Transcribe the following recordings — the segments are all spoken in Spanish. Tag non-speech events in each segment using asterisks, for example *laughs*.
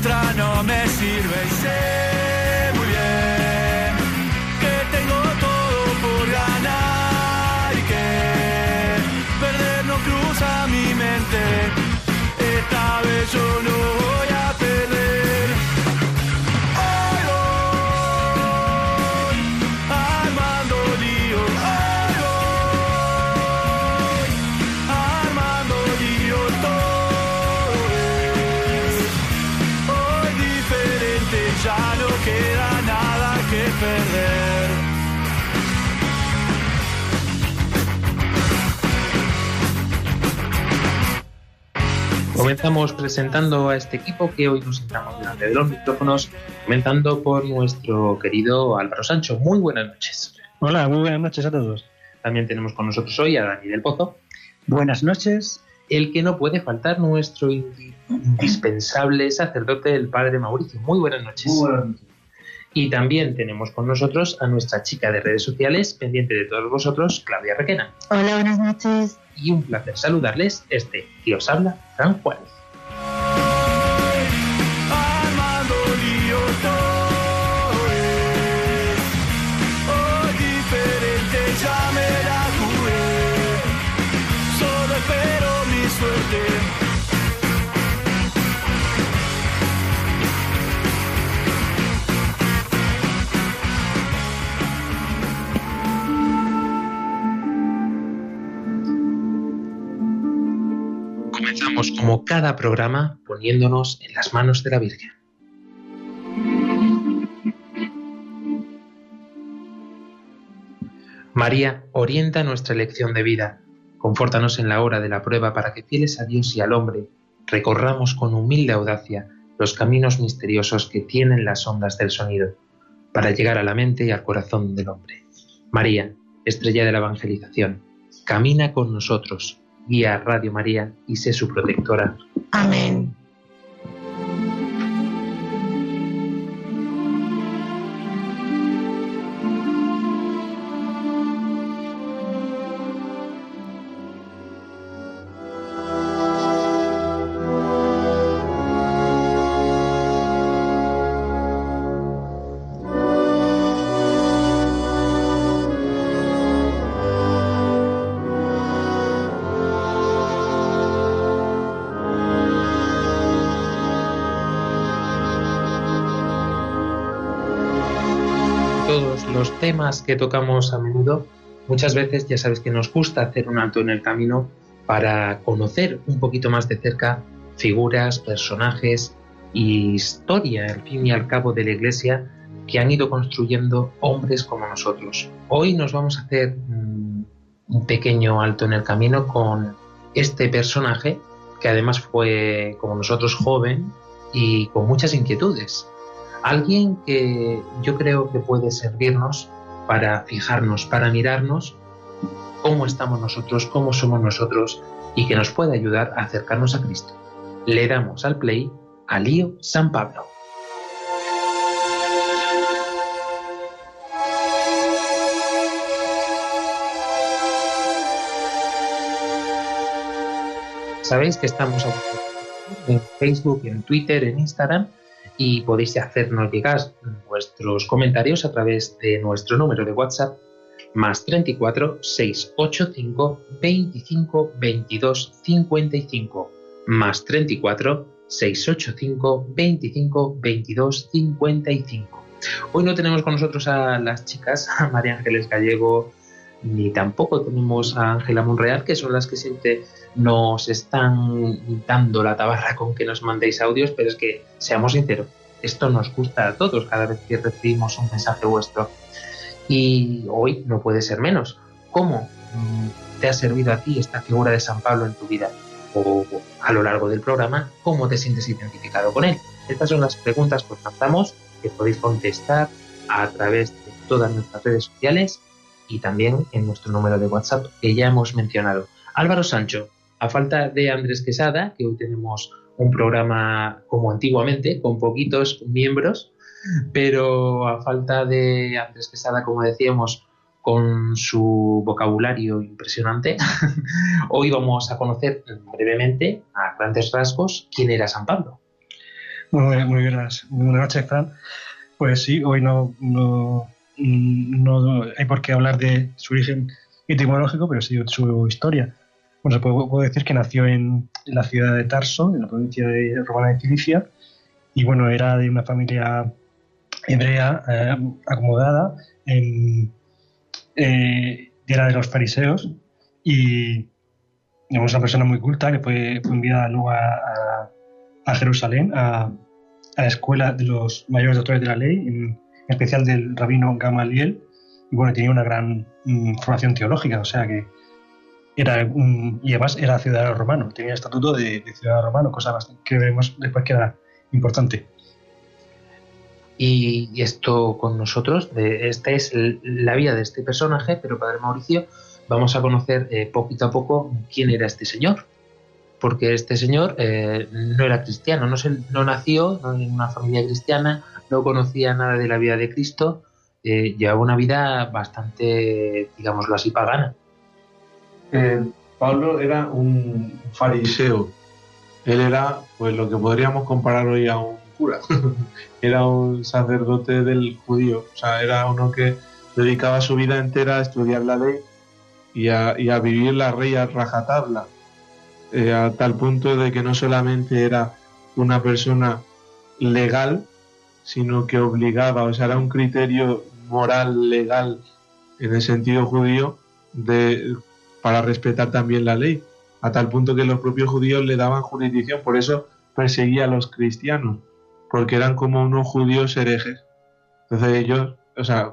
otra no me sirve y sé muy bien que tengo todo por ganar y que perder no cruza mi mente. Esta vez yo no voy Comenzamos presentando a este equipo que hoy nos entramos delante de los micrófonos, comenzando por nuestro querido Álvaro Sancho. Muy buenas noches. Hola, muy buenas noches a todos. También tenemos con nosotros hoy a Dani del Pozo, Buenas noches. el que no puede faltar nuestro indi- indispensable sacerdote, el padre Mauricio. Muy buenas noches. Y también tenemos con nosotros a nuestra chica de redes sociales, pendiente de todos vosotros, Claudia Requena. Hola, buenas noches. Y un placer saludarles, este que os habla, Fran Juárez. Cada programa poniéndonos en las manos de la Virgen. María, orienta nuestra elección de vida. Confórtanos en la hora de la prueba para que fieles a Dios y al hombre, recorramos con humilde audacia los caminos misteriosos que tienen las ondas del sonido, para llegar a la mente y al corazón del hombre. María, estrella de la evangelización, camina con nosotros, guía Radio María y sé su protectora. Amén. Temas que tocamos a menudo, muchas veces ya sabes que nos gusta hacer un alto en el camino para conocer un poquito más de cerca figuras, personajes y historia, al fin y al cabo, de la Iglesia que han ido construyendo hombres como nosotros. Hoy nos vamos a hacer mm, un pequeño alto en el camino con este personaje que además fue como nosotros joven y con muchas inquietudes. Alguien que yo creo que puede servirnos para fijarnos, para mirarnos cómo estamos nosotros, cómo somos nosotros y que nos puede ayudar a acercarnos a Cristo. Le damos al play a Lío San Pablo. Sabéis que estamos en Facebook, en Twitter, en Instagram y podéis hacernos llegar vuestros comentarios a través de nuestro número de WhatsApp más 34 685 25 22 55 más 34 685 25 22 55. Hoy no tenemos con nosotros a las chicas, a María Ángeles Gallego, ni tampoco tenemos a Ángela Monreal, que son las que siempre nos están dando la tabarra con que nos mandéis audios, pero es que, seamos sinceros, esto nos gusta a todos cada vez que recibimos un mensaje vuestro. Y hoy no puede ser menos. ¿Cómo mm, te ha servido a ti esta figura de San Pablo en tu vida? O a lo largo del programa, ¿cómo te sientes identificado con él? Estas son las preguntas que os lanzamos que podéis contestar a través de todas nuestras redes sociales y también en nuestro número de WhatsApp que ya hemos mencionado. Álvaro Sancho, a falta de Andrés Quesada, que hoy tenemos un programa como antiguamente, con poquitos miembros, pero a falta de Andrés Quesada, como decíamos, con su vocabulario impresionante, *laughs* hoy vamos a conocer brevemente, a grandes rasgos, quién era San Pablo. Muy, muy, muy buenas noches, Fran. Pues sí, hoy no, no hay por qué hablar de su origen etimológico, pero sí su historia. Bueno, se decir que nació en, la ciudad de Tarso, en la provincia de, romana de Cilicia, y bueno, era de una familia hebrea eh, acomodada, en, eh, era de los fariseos, y digamos, una persona muy culta que fue, enviada luego a, a, Jerusalén, a, la escuela de los mayores doctores de la ley, especial del rabino Gamaliel, y bueno, tenía una gran mm, formación teológica, o sea que era un, y además era ciudadano romano, tenía estatuto de, ciudadano romano, cosa que vemos después que era importante. Y esto con nosotros, de, esta es la vida de este personaje, pero Padre Mauricio, vamos a conocer eh, poquito a poco quién era este señor. Porque este señor eh, no era cristiano, no, se, no nació en una familia cristiana, no conocía nada de la vida de Cristo, eh, llevaba una vida bastante, digámoslo así, pagana. Eh, Pablo era un fariseo. Él era, pues, lo que podríamos comparar hoy a un cura. *laughs* era un sacerdote del judío. O sea, era uno que dedicaba su vida entera a estudiar la ley y a, y a vivir la ley a rajatabla. Eh, a tal punto de que no solamente era una persona legal, sino que obligaba, o sea, era un criterio moral, legal, en el sentido judío, de para respetar también la ley, a tal punto que los propios judíos le daban jurisdicción, por eso perseguía a los cristianos, porque eran como unos judíos herejes. Entonces ellos, o sea,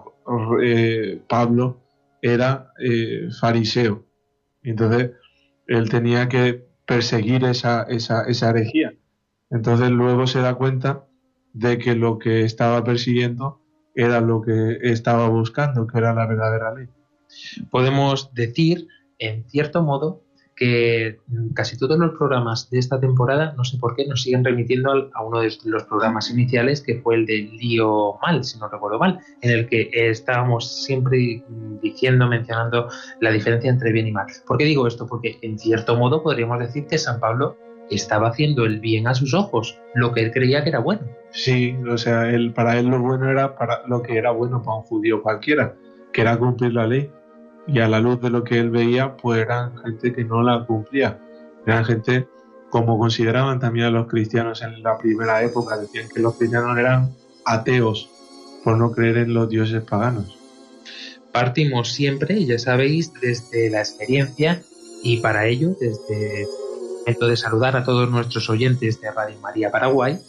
eh, Pablo era eh, fariseo, entonces él tenía que perseguir esa, esa, esa herejía. Entonces luego se da cuenta de que lo que estaba persiguiendo era lo que estaba buscando, que era la verdadera ley. Podemos decir en cierto modo, que casi todos los programas de esta temporada, no sé por qué, nos siguen remitiendo a uno de los programas iniciales, que fue el de Lío Mal, si no recuerdo mal, en el que estábamos siempre diciendo, mencionando la diferencia entre bien y mal. ¿Por qué digo esto? Porque en cierto modo podríamos decir que San Pablo estaba haciendo el bien a sus ojos, lo que él creía que era bueno. Sí, o sea, él, para él lo bueno era para lo que era bueno para un judío cualquiera, que era cumplir la ley y a la luz de lo que él veía, pues eran gente que no la cumplía. Eran gente como consideraban también a los cristianos en la primera época, decían que los cristianos eran ateos por no creer en los dioses paganos. Partimos siempre, ya sabéis, desde la experiencia y para ello, desde el de saludar a todos nuestros oyentes de Radio María Paraguay,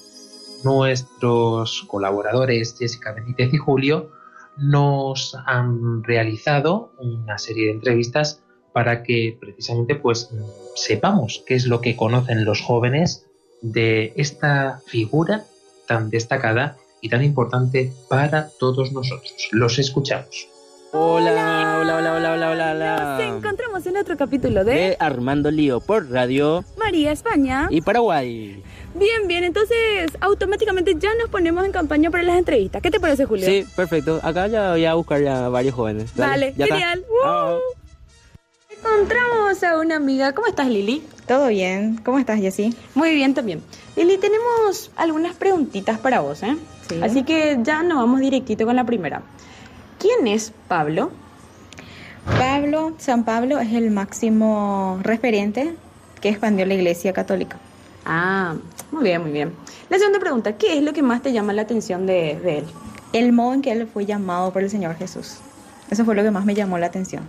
nuestros colaboradores Jessica Benítez y Julio, nos han realizado una serie de entrevistas para que precisamente pues sepamos qué es lo que conocen los jóvenes de esta figura tan destacada y tan importante para todos nosotros. Los escuchamos. Hola, hola, hola, hola, hola, hola, hola. Nos encontramos en otro capítulo de, de Armando Lío por Radio María España y Paraguay. Bien, bien, entonces automáticamente ya nos ponemos en campaña para las entrevistas. ¿Qué te parece, Julio? Sí, perfecto. Acá ya voy a buscar ya varios jóvenes. Dale, Dale genial. Encontramos a una amiga. ¿Cómo estás, Lili? Todo bien. ¿Cómo estás, Jessy? Muy bien también. Lili, tenemos algunas preguntitas para vos, ¿eh? Sí. Así que ya nos vamos directito con la primera. ¿Quién es Pablo? Pablo, San Pablo es el máximo referente que expandió la Iglesia Católica. Ah, muy bien, muy bien. La segunda pregunta, ¿qué es lo que más te llama la atención de, de, él? El modo en que él fue llamado por el Señor Jesús. Eso fue lo que más me llamó la atención.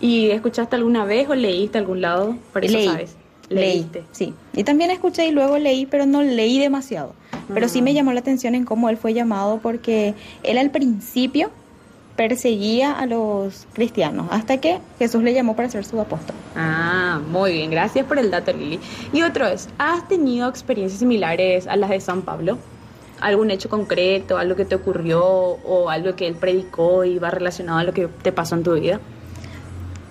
¿Y escuchaste alguna vez o leíste algún lado? Por eso leí, sabes. Leíste. Leí, sí. Y también escuché y luego leí, pero no leí demasiado. Pero uh -huh. sí me llamó la atención en cómo él fue llamado porque él al principio perseguía a los cristianos hasta que Jesús le llamó para ser su apóstol. Ah, muy bien, gracias por el dato, Lili. Y otro es, ¿has tenido experiencias similares a las de San Pablo? algún hecho concreto, algo que te ocurrió o algo que él predicó y va relacionado a lo que te pasó en tu vida?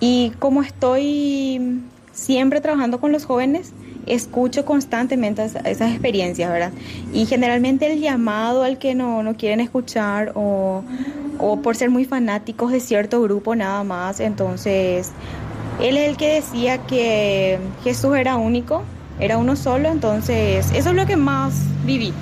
Y como estoy siempre trabajando con los jóvenes, escucho constantemente es- esas experiencias, ¿verdad? Y generalmente el llamado al que no, no quieren escuchar o, o por ser muy fanáticos de cierto grupo nada más, entonces él es el que decía que Jesús era único, era uno solo, entonces eso es lo que más viví.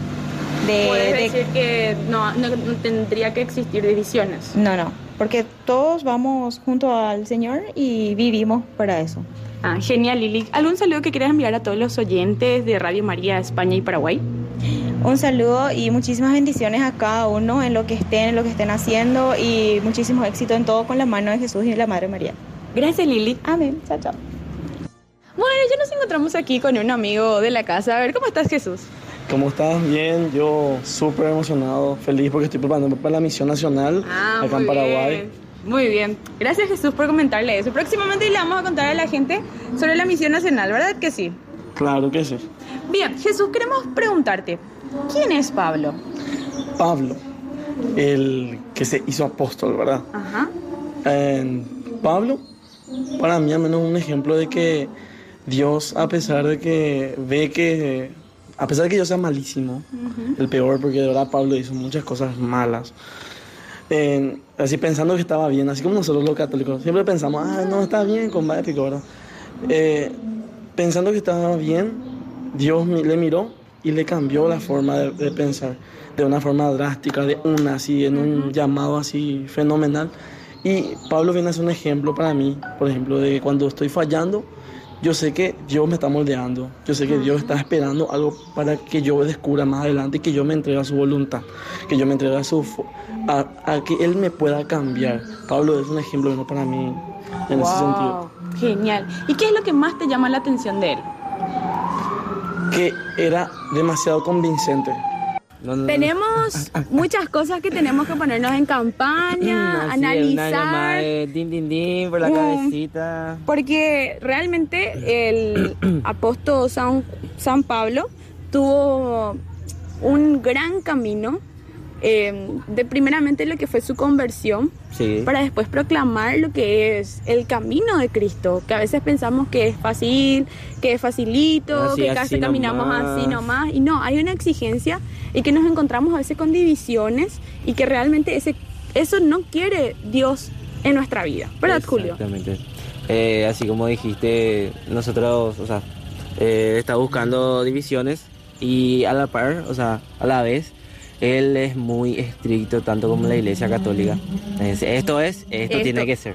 De, Puedes de- decir que no, no, no tendría que existir divisiones. no, no, porque todos vamos junto al Señor y vivimos para eso. Ah, genial, Lili. ¿Algún saludo que quieras enviar a todos los oyentes de Radio María España y Paraguay? Un saludo y muchísimas bendiciones a cada uno en lo que estén, en lo que estén haciendo y muchísimo éxito en todo con la mano de Jesús y de la Madre María. Gracias, Lili. Amén. Chao, chao. Bueno, ya nos encontramos aquí con un amigo de la casa. A ver, ¿cómo estás, Jesús? ¿Cómo estás? Bien, yo súper emocionado, feliz porque estoy preparándome para la misión nacional Ah, acá en Paraguay. bien. Muy bien. Gracias, Jesús, por comentarle eso. Próximamente le vamos a contar a la gente sobre la misión nacional, ¿verdad que sí? Claro que sí. Bien, Jesús, queremos preguntarte, ¿quién es Pablo? Pablo, el que se hizo apóstol, ¿verdad? Ajá. Eh, Pablo, para mí al menos un ejemplo de que Dios, a pesar de que ve que, a pesar de que yo sea malísimo, el peor, porque de verdad Pablo hizo muchas cosas malas. Eh, así pensando que estaba bien, así como nosotros los católicos, siempre pensamos, ah, no, está bien, compadre, pico", ¿verdad? Eh, pensando que estaba bien, Dios le miró y le cambió la forma de, de pensar, de una forma drástica, de una, así, en un llamado así fenomenal. Y Pablo viene a ser un ejemplo para mí, por ejemplo, de cuando estoy fallando, yo sé que Dios me está moldeando, yo sé que Dios está esperando algo para que yo descubra más adelante y que yo me entregue a su voluntad, que yo me entregue a su a, a que Él me pueda cambiar. Pablo es un ejemplo bueno, para mí en ese sentido. Genial. ¿Y qué es lo que más te llama la atención de él? Que era demasiado convincente. Tenemos muchas cosas que tenemos que ponernos en campaña, llamada analizar. de din, din, din por la Mm. cabecita. Porque realmente el *clears throat* apóstol San, San Pablo tuvo un gran camino eh, de primeramente lo que fue su conversión Sí. para después proclamar lo que es el camino de Cristo, que a veces pensamos que es fácil, que es facilito, Así, que casi caminamos nomás. así nomás, y no, hay una exigencia y que nos encontramos a veces con divisiones y que realmente ese, eso no quiere Dios en nuestra vida, ¿verdad, Julio? Exactamente. Eh, así como dijiste, nosotros, o sea, eh, está buscando divisiones y a la par, o sea, a la vez, él es muy estricto, tanto como la Iglesia Católica. Es- esto es, esto, Esto. tiene que ser.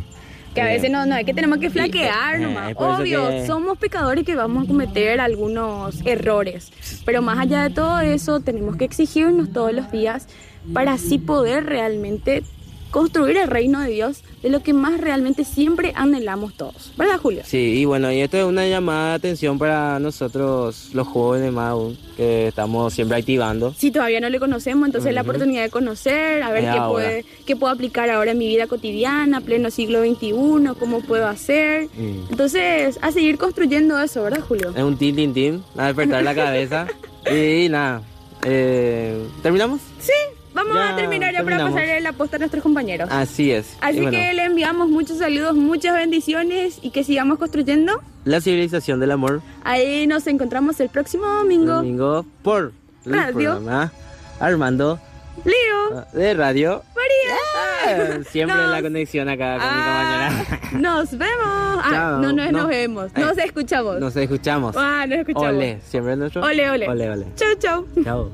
Que a Eh, veces no, no, es que tenemos que flaquear eh, nomás. eso Obvio, que- somos pecadores que vamos a cometer algunos errores. Pero más allá de todo eso, tenemos que exigirnos todos los días para así poder realmente construir el reino de Dios de lo que más realmente siempre anhelamos todos. ¿Verdad, Julio? Sí, y bueno, y esto es una llamada de atención para nosotros, los jóvenes más aún, que estamos siempre activando. Si todavía no le conocemos, entonces la oportunidad de conocer, a ver Es qué, ahora. puede, qué puedo aplicar ahora en mi vida cotidiana, pleno siglo XXI, cómo puedo hacer. Mm. Entonces, a seguir construyendo eso, ¿verdad, Julio? Es un tin, tin, tin, a despertar la cabeza. *laughs* y nada, eh, ¿terminamos? Sí, vamos Ya a terminar ya para terminamos. pasar la posta a nuestros compañeros. Así es. Así bueno, que le enviamos muchos saludos, muchas bendiciones y que sigamos construyendo. La civilización del amor, Ahí nos encontramos el próximo domingo. domingo, por Radio. programa Armando Leo, de Radio. María. Eh, Siempre Nos- la conexión acá con mi Ah, compañera. *laughs* Nos vemos. Ah, no, no, es No. nos vemos. Eh, Nos escuchamos. Nos escuchamos. Ah, nos escuchamos. Ole, siempre nuestro. Ole, ole. Ole, ole. Chau, chau. Chao.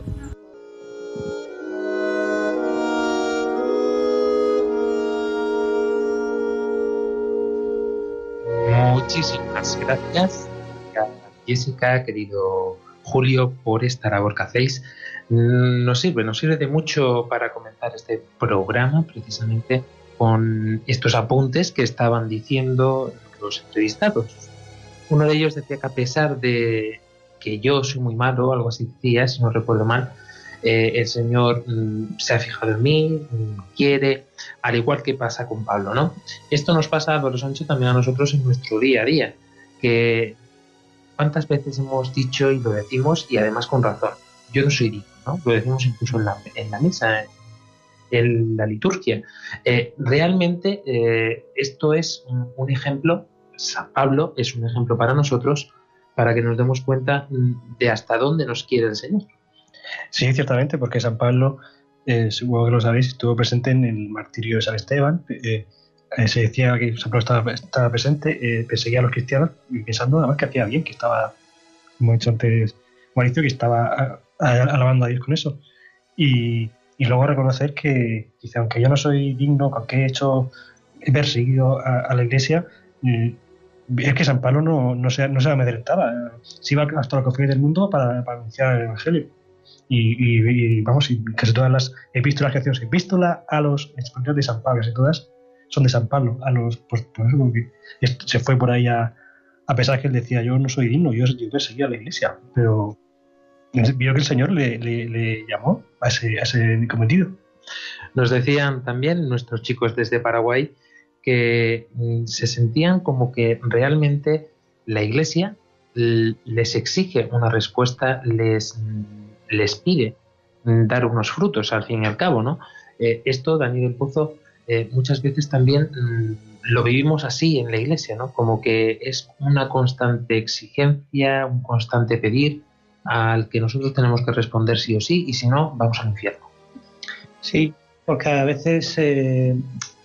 Muchísimas gracias, Jessica, querido Julio, por esta labor que hacéis. Mm, Nos sirve, nos sirve de mucho para comenzar este programa, precisamente con estos apuntes que estaban diciendo los entrevistados. Uno de ellos decía que a pesar de que yo soy muy malo, algo así decía, si no recuerdo mal, eh, el Señor mm, se ha fijado en mí, mm, quiere, al igual que pasa con Pablo, ¿no? Esto nos pasa, Álvaro Sánchez, también a nosotros en nuestro día a día, que cuántas veces hemos dicho y lo decimos, y además con razón, yo no soy digno, ¿no? Lo decimos incluso en la, en la misa, en la liturgia. Eh, realmente eh, esto es un, un ejemplo, San Pablo es un ejemplo para nosotros para que nos demos cuenta mm, de hasta dónde nos quiere el Señor. Sí, ciertamente, porque San Pablo, eh, supongo que lo sabéis, estuvo presente en el martirio de San Esteban. eh, eh, se decía que San Pablo estaba, presente, eh, perseguía a los cristianos pensando además que hacía bien, que estaba, como he dicho antes, Mauricio, que estaba alabando a Dios con eso. Y, luego reconocer que, dice, aunque yo no soy digno, aunque he hecho, he perseguido a, la iglesia, mm, es que San Pablo no, no, se, no se amedrentaba, se iba hasta los confines del mundo para anunciar el Evangelio. Y, vamos, y casi todas las epístolas que hacemos, epístola a los españoles de San Pablo, casi todas son de San Pablo, a los, pues, por eso porque esto se fue por ahí a, pesar que él decía, yo no soy digno, yo, yo perseguía a la iglesia, pero vio que el Señor le, llamó a ese, a ese cometido. Nos decían también nuestros chicos desde Paraguay que mm, se sentían como que realmente la Iglesia les exige una respuesta, les, mm, les pide mm, dar unos frutos al fin y al cabo, ¿no? Eh, esto, Daniel Pozo, eh, muchas veces también mm, lo vivimos así en la Iglesia, ¿no? Como que es una constante exigencia, un constante pedir al que nosotros tenemos que responder sí o sí, y si no, vamos al infierno. Sí, porque a veces eh,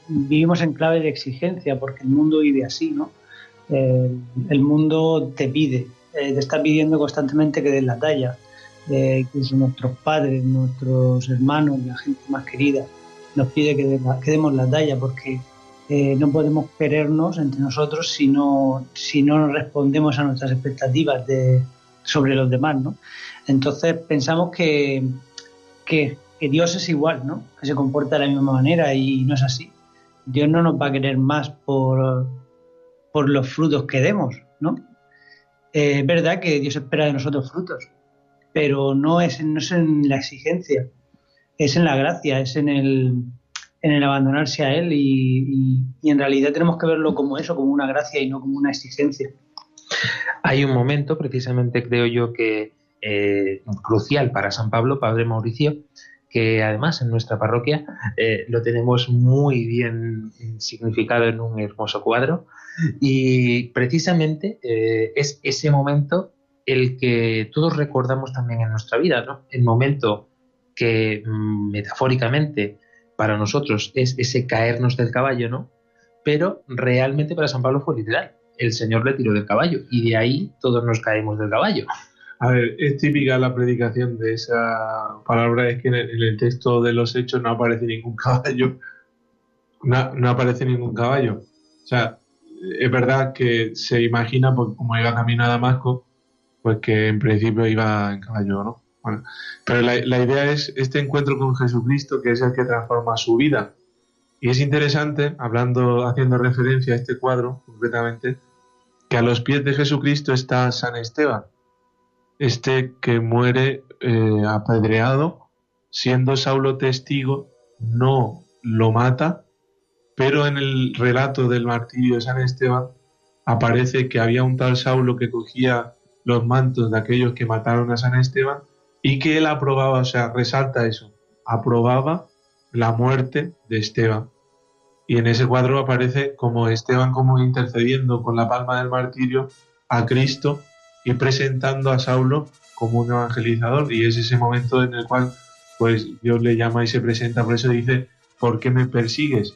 vivimos en clave de exigencia, porque el mundo vive así, ¿no? El mundo te pide, te está pidiendo constantemente que des la talla. Incluso nuestros padres, nuestros hermanos, la gente más querida, nos pide que, demos la talla, porque eh, no podemos querernos entre nosotros si no, si no respondemos a nuestras expectativas de, sobre los demás, ¿no? Entonces pensamos que, que, que Dios es igual, ¿no? Que se comporta de la misma manera y no es así. Dios no nos va a querer más por, por los frutos que demos, ¿no? Eh, es verdad que Dios espera de nosotros frutos, pero no es, no es en la exigencia, es en la gracia, es en el, en el abandonarse a Él y, en realidad tenemos que verlo como eso, como una gracia y no como una exigencia. Hay un momento, precisamente creo yo que eh, crucial para San Pablo, Padre Mauricio, que además en nuestra parroquia eh, lo tenemos muy bien significado en un hermoso cuadro y precisamente eh, es ese momento el que todos recordamos también en nuestra vida, ¿no? El momento que mm, metafóricamente para nosotros es ese caernos del caballo, ¿no? Pero realmente para San Pablo fue literal. El Señor le tiró del caballo y de ahí todos nos caemos del caballo. A ver, es típica la predicación de esa palabra, es que en el, texto de los hechos no aparece ningún caballo. No, no aparece ningún caballo. O sea, es verdad que se imagina, porque como iba camino a Damasco, pues que en principio iba en caballo, ¿no? Bueno, pero la, la idea es este encuentro con Jesucristo, que es el que transforma su vida. Y es interesante, hablando, haciendo referencia a este cuadro, concretamente, que a los pies de Jesucristo está San Esteban este que muere eh, apedreado, siendo Saulo testigo, no lo mata, pero en el relato del martirio de San Esteban aparece que había un tal Saulo que cogía los mantos de aquellos que mataron a San Esteban y que él aprobaba, o sea, resalta eso, aprobaba la muerte de Esteban. Y en ese cuadro aparece como Esteban como intercediendo con la palma del martirio a Cristo y presentando a Saulo como un evangelizador y es ese momento en el cual pues Dios le llama y se presenta, por eso dice, ¿por qué me persigues?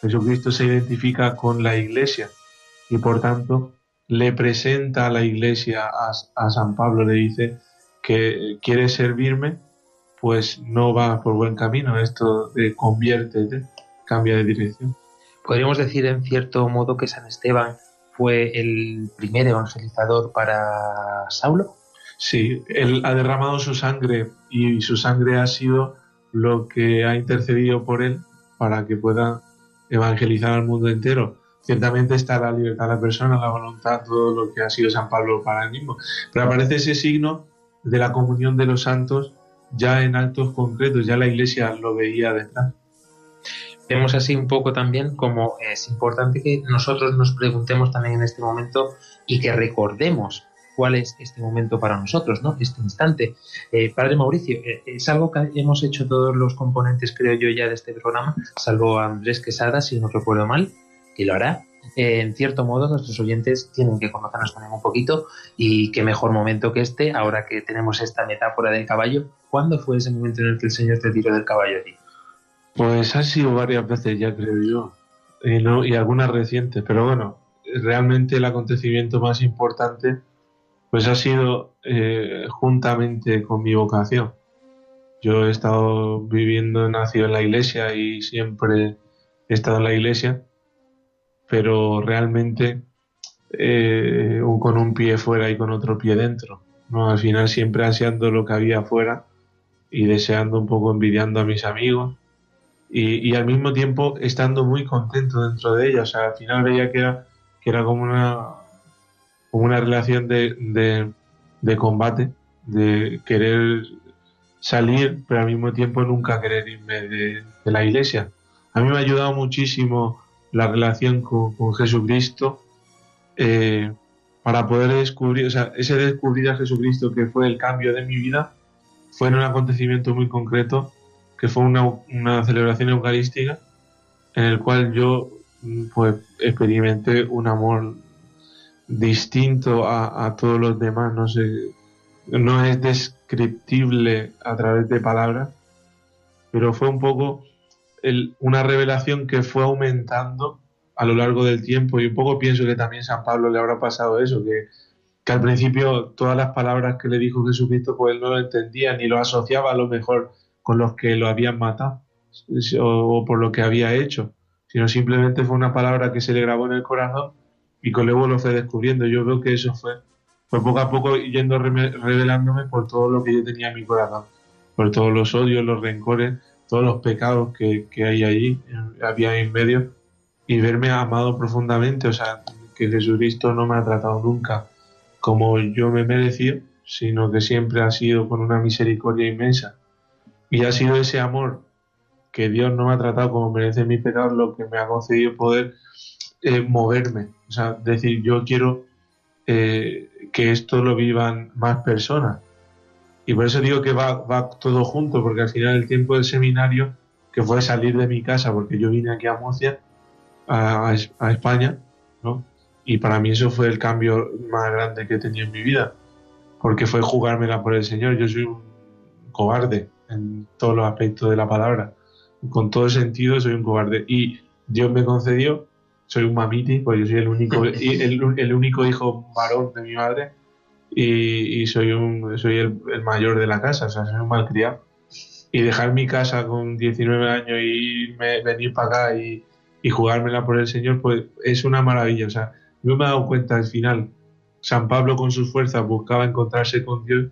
Jesucristo se identifica con la iglesia y por tanto le presenta a la iglesia a, a San Pablo, le dice que quiere servirme, pues no va por buen camino, esto de conviértete, cambia de dirección. Podríamos decir en cierto modo que San Esteban fue el primer evangelizador para Saulo. Sí, él ha derramado su sangre y su sangre ha sido lo que ha intercedido por él para que pueda evangelizar al mundo entero. Ciertamente está la libertad de la persona, la voluntad, todo lo que ha sido San Pablo para él mismo. Pero aparece ese signo de la comunión de los santos ya en actos concretos, ya la iglesia lo veía detrás. Vemos así un poco también como es importante que nosotros nos preguntemos también en este momento y que recordemos cuál es este momento para nosotros, ¿no? Este instante. Eh, padre Mauricio, eh, es algo que hemos hecho todos los componentes, creo yo, ya de este programa, salvo Andrés Quesada, si no recuerdo mal, que lo hará. Eh, en cierto modo, nuestros oyentes tienen que conocernos también un poquito y qué mejor momento que este, ahora que tenemos esta metáfora del caballo. ¿Cuándo fue ese momento en el que el Señor te tiró del caballo a ti? Pues ha sido varias veces ya, creo yo, y, no, y algunas recientes, pero bueno, realmente el acontecimiento más importante pues ha sido eh, juntamente con mi vocación. Yo he estado viviendo, nacido en la iglesia y siempre he estado en la iglesia, pero realmente eh, con un pie fuera y con otro pie dentro. ¿no? Al final siempre ansiando lo que había afuera y deseando un poco, envidiando a mis amigos y, al mismo tiempo estando muy contento dentro de ella. O sea, al final veía que era, que era como una, como una relación de, de, de combate, de querer salir, pero al mismo tiempo nunca querer irme de, de, la iglesia. A mí me ha ayudado muchísimo la relación con, Jesucristo eh, para poder descubrir, o sea, ese descubrir a Jesucristo que fue el cambio de mi vida, fue en un acontecimiento muy concreto que fue una, una celebración eucarística en el cual yo pues experimenté un amor distinto a, a, todos los demás, no sé, no es descriptible a través de palabras, pero fue un poco el, una revelación que fue aumentando a lo largo del tiempo y un poco pienso que también San Pablo le habrá pasado eso, que, que al principio todas las palabras que le dijo Jesucristo pues él no lo entendía ni lo asociaba a lo mejor con los que lo habían matado o, por lo que había hecho, sino simplemente fue una palabra que se le grabó en el corazón y que luego lo fue descubriendo. Yo veo que eso fue, fue poco a poco yendo revelándome por todo lo que yo tenía en mi corazón, por todos los odios, los rencores, todos los pecados que, que hay allí, había en medio, y verme amado profundamente, o sea, que Jesucristo no me ha tratado nunca como yo me merecía, sino que siempre ha sido con una misericordia inmensa. Y ha sido ese amor que Dios no me ha tratado como merece mi pecado lo que me ha concedido poder eh, moverme. O sea, decir, yo quiero eh, que esto lo vivan más personas. Y por eso digo que va, va, todo junto, porque al final el tiempo del seminario, que fue salir de mi casa, porque yo vine aquí a Murcia, a, a España, ¿no? Y para mí eso fue el cambio más grande que he tenido en mi vida, porque fue jugármela por el Señor. Yo soy un cobarde en todos los aspectos de la palabra. Con todo el sentido soy un cobarde. Y Dios me concedió soy un mamiti, pues yo soy el único, *laughs* el, el único hijo varón de mi madre y, y soy, un, soy el, mayor de la casa, o sea, soy un malcriado. Y dejar mi casa con 19 años y irme, venir para acá y, y jugármela por el Señor, pues es una maravilla. O sea, yo me he dado cuenta al final, San Pablo con sus fuerzas buscaba encontrarse con Dios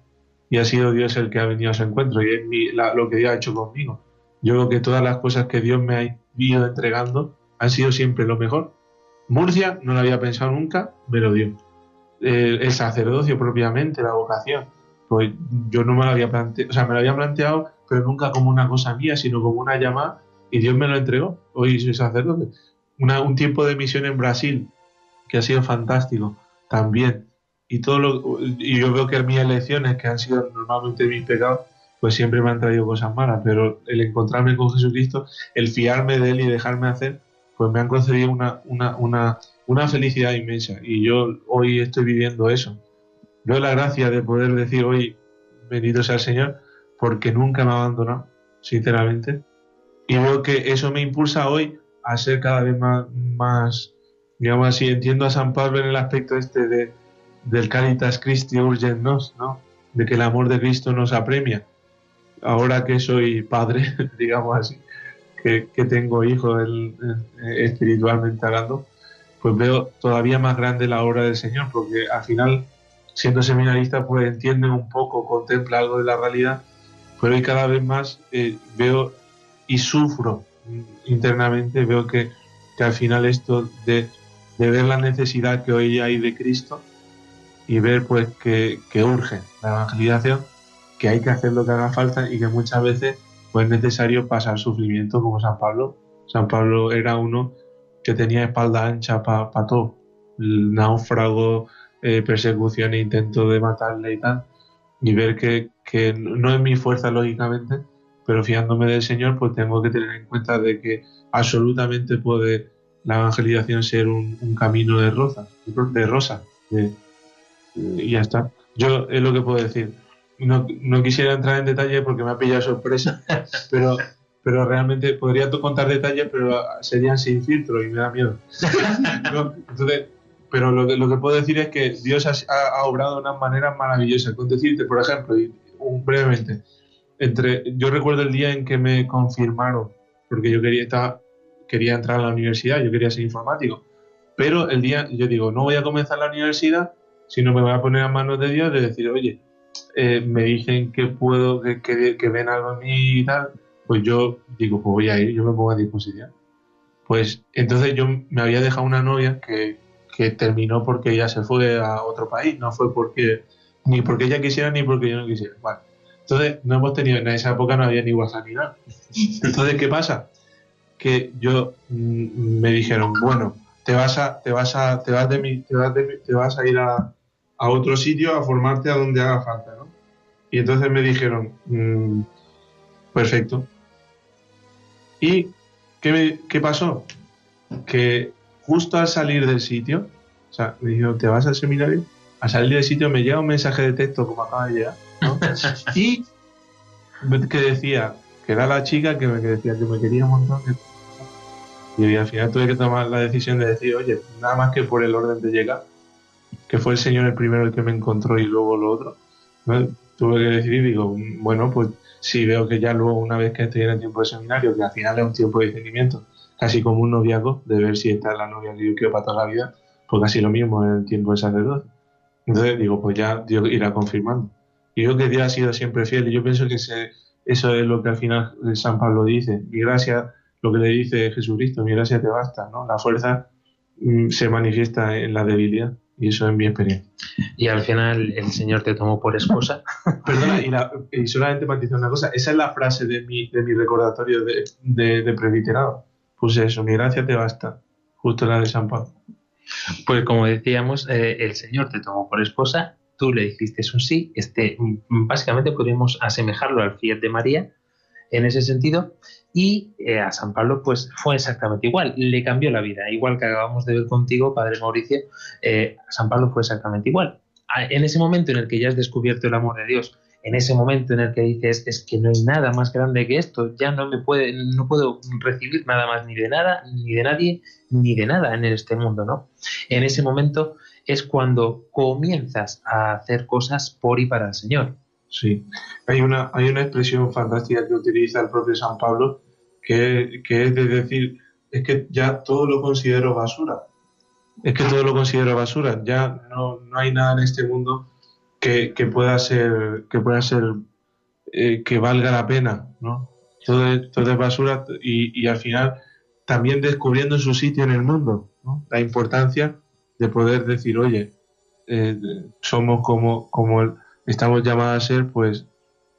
y ha sido Dios el que ha venido a su encuentro y es mi, lo que Dios ha hecho conmigo. Yo creo que todas las cosas que Dios me ha ido entregando, han sido siempre lo mejor. Murcia no lo había pensado nunca, me lo dio. El, sacerdocio propiamente, la vocación, pues yo no me lo había planteado, o sea, me lo había planteado, pero nunca como una cosa mía, sino como una llamada, y Dios me lo entregó. Hoy soy sacerdote. Una, un tiempo de misión en Brasil, que ha sido fantástico, también. Y, todo lo, y yo veo que mis elecciones, que han sido normalmente mis pecados, pues siempre me han traído cosas malas, pero el encontrarme con Jesucristo, el fiarme de Él y dejarme hacer, pues me han concedido una, una, una, una felicidad inmensa y yo hoy estoy viviendo eso. Doy la gracia de poder decir hoy, bendito sea el Señor, porque nunca me ha sinceramente. Y veo que eso me impulsa hoy a ser cada vez más, más digamos así, entiendo a San Pablo en el aspecto este de, del Caritas Christi Urgent Nos, ¿no? De que el amor de Cristo nos apremia. Ahora que soy padre, *laughs* digamos así, que, que tengo hijos espiritualmente hablando, pues veo todavía más grande la obra del Señor, porque al final, siendo seminarista, pues entiende un poco, contempla algo de la realidad, pero hoy cada vez más eh, veo y sufro internamente, veo que, que al final esto de, de, ver la necesidad que hoy hay de Cristo y ver pues que, que urge la evangelización, que hay que hacer lo que haga falta y que muchas veces pues es necesario pasar sufrimiento como San Pablo. San Pablo era uno que tenía espalda ancha para pa todo. El náufrago, eh, persecución e intento de matarle y tal, y ver que, que no es mi fuerza, lógicamente, pero fiándome del Señor, pues tengo que tener en cuenta de que absolutamente puede la evangelización ser un, un camino de rosa, de rosa, de- y ya está. Yo es lo que puedo decir. No, no quisiera entrar en detalle porque me ha pillado sorpresa, *laughs* pero, pero realmente podría contar detalles, pero serían sin filtro y me da miedo. *laughs* Entonces, pero lo que, lo que puedo decir es que Dios ha, ha- obrado de unas maneras maravillosas. Con decirte, por ejemplo, y un- brevemente, entre, yo recuerdo el día en que me confirmaron, porque yo quería, estaba, quería entrar a la universidad, yo quería ser informático, pero el día, yo digo, no voy a comenzar la universidad, sino me voy a poner a manos de Dios de decir, oye, eh, me dicen que puedo, que, que, que ven algo en mí y tal, pues yo digo, pues voy a ir, yo me pongo a disposición. Pues entonces yo me había dejado una novia que, que terminó porque ella se fue a otro país, no fue porque ni porque ella quisiera ni porque yo no quisiera. Vale. Entonces no hemos tenido, en esa época no había ni WhatsApp ni nada. *laughs* Entonces, ¿qué pasa? Que yo mm, me dijeron, bueno, te vas a, te vas a, te vas de mi, te vas de mi- te vas a ir a, a otro sitio a formarte a donde haga falta, ¿no? Y entonces me dijeron, mm, perfecto. ¿Y qué, qué pasó? Que justo al salir del sitio, o sea, me dijeron, ¿te vas al seminario? Al salir del sitio me llega un mensaje de texto como acaba de llegar, ¿no? *laughs* y que decía, que era la chica que me que decía que me quería un montón. que- Y al final tuve que tomar la decisión de decir, oye, nada más que por el orden de llegar, que fue el Señor el primero el que me encontró y luego lo otro, ¿no? tuve que decidir, digo, bueno, pues si veo que ya luego una vez que estoy en el tiempo de seminario, que al final es un tiempo de discernimiento, casi como un noviazgo, de ver si esta es la novia que yo quiero para toda la vida, pues casi lo mismo en el tiempo de sacerdote. Entonces digo, pues ya Dios irá confirmando. Y yo que Dios ha sido siempre fiel, y yo pienso que eso es lo que al final San Pablo dice, mi gracia, lo que le dice Jesucristo, mi gracia te basta, ¿no? La fuerza mm, se manifiesta en la debilidad, y eso es mi experiencia. Y al final el Señor te tomó por esposa. *laughs* Perdona, y, la- y solamente matizar una cosa, esa es la frase de mi, de mi recordatorio de, de, de presbiterado. Puse eso, mi gracia te basta, justo la de San Pablo. Pues como decíamos, eh, el Señor te tomó por esposa, tú le dijiste un sí, este, mm, básicamente podríamos asemejarlo al fiat de María en ese sentido, y eh, a San Pablo pues fue exactamente igual, le cambió la vida, igual que acabamos de ver contigo, Padre Mauricio, eh, a San Pablo fue exactamente igual. En ese momento en el que ya has descubierto el amor de Dios, en ese momento en el que dices es que no hay nada más grande que esto, ya no me puede, no puedo recibir nada más ni de nada, ni de nadie, ni de nada en este mundo, ¿no? En ese momento es cuando comienzas a hacer cosas por y para el Señor. Sí, hay una, hay una expresión fantástica que utiliza el propio San Pablo, que, es de decir, es que ya todo lo considero basura. Es que todo lo considero basura. Ya no, no hay nada en este mundo que, que pueda ser, que pueda ser, eh, que valga la pena, ¿no? Todo es, todo es basura y, y al final también descubriendo su sitio en el mundo, ¿no? La importancia de poder decir, oye, eh, somos como, como estamos llamados a ser, pues,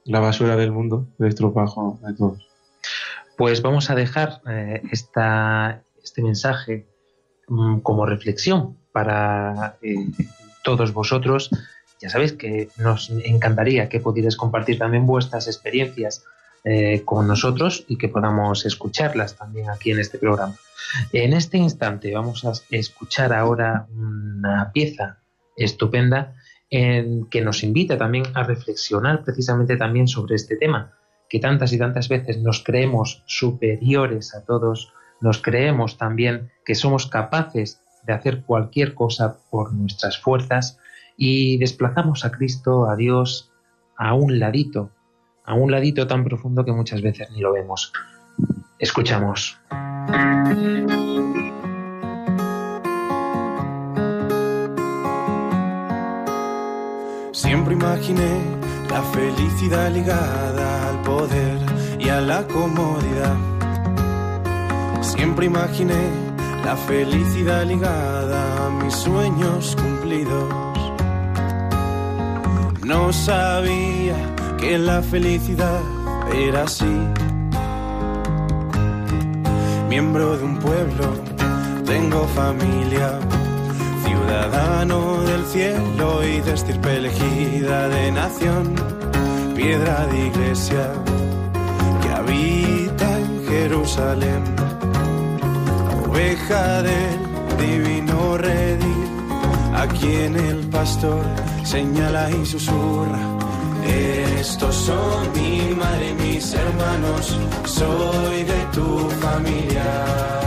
la basura del mundo, el estropajo de todos. Pues vamos a dejar eh, este mensaje mm, como reflexión para eh, todos vosotros. Ya sabéis que nos encantaría que pudierais compartir también vuestras experiencias eh, con nosotros y que podamos escucharlas también aquí en este programa. En este instante vamos a escuchar ahora una pieza estupenda en que nos invita también a reflexionar precisamente también sobre este tema, que tantas y tantas veces nos creemos superiores a todos, nos creemos también que somos capaces de hacer cualquier cosa por nuestras fuerzas y desplazamos a Cristo, a Dios, a un ladito, a un ladito tan profundo que muchas veces ni lo vemos. Escuchamos. Siempre imaginé la felicidad ligada al poder y a la comodidad. Siempre imaginé la felicidad ligada a mis sueños cumplidos. No sabía que la felicidad era así. Miembro de un pueblo, tengo familia, ciudadano del cielo y de estirpe elegida de nación, piedra de iglesia que habita en Jerusalén, oveja del divino redil, a quien el pastor señala y susurra. Estos son mi madre y mis hermanos, soy de tu familia.